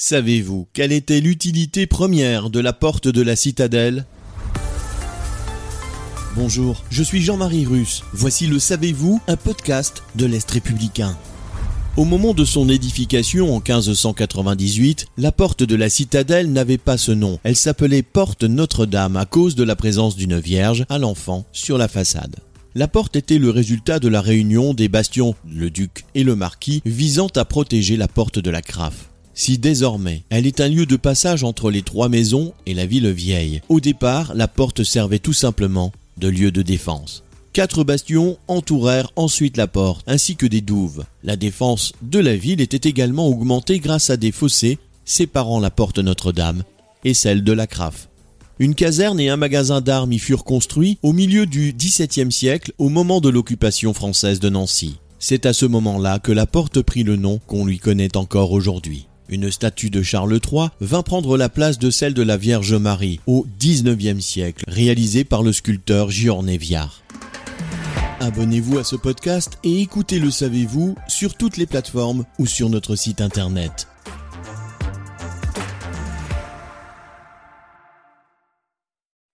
Savez-vous quelle était l'utilité première de la porte de la citadelle? Bonjour, je suis Jean-Marie Russe. Voici le Savez-vous, un podcast de l'Est républicain. Au moment de son édification en 1598, la porte de la citadelle n'avait pas ce nom. Elle s'appelait Porte Notre-Dame à cause de la présence d'une Vierge à l'enfant sur la façade. La porte était le résultat de la réunion des bastions, le duc et le marquis, visant à protéger la porte de la Craffe. Si désormais elle est un lieu de passage entre les trois maisons et la ville vieille, au départ la porte servait tout simplement de lieu de défense. Quatre bastions entourèrent ensuite la porte, ainsi que des douves. La défense de la ville était également augmentée grâce à des fossés séparant la porte Notre-Dame et celle de la Craffe. Une caserne et un magasin d'armes y furent construits au milieu du XVIIe siècle au moment de l'occupation française de Nancy. C'est à ce moment-là que la porte prit le nom qu'on lui connaît encore aujourd'hui. Une statue de Charles III vint prendre la place de celle de la Vierge Marie au XIXe siècle, réalisée par le sculpteur Giorné Viard. Abonnez-vous à ce podcast et écoutez Le Savez-vous sur toutes les plateformes ou sur notre site internet.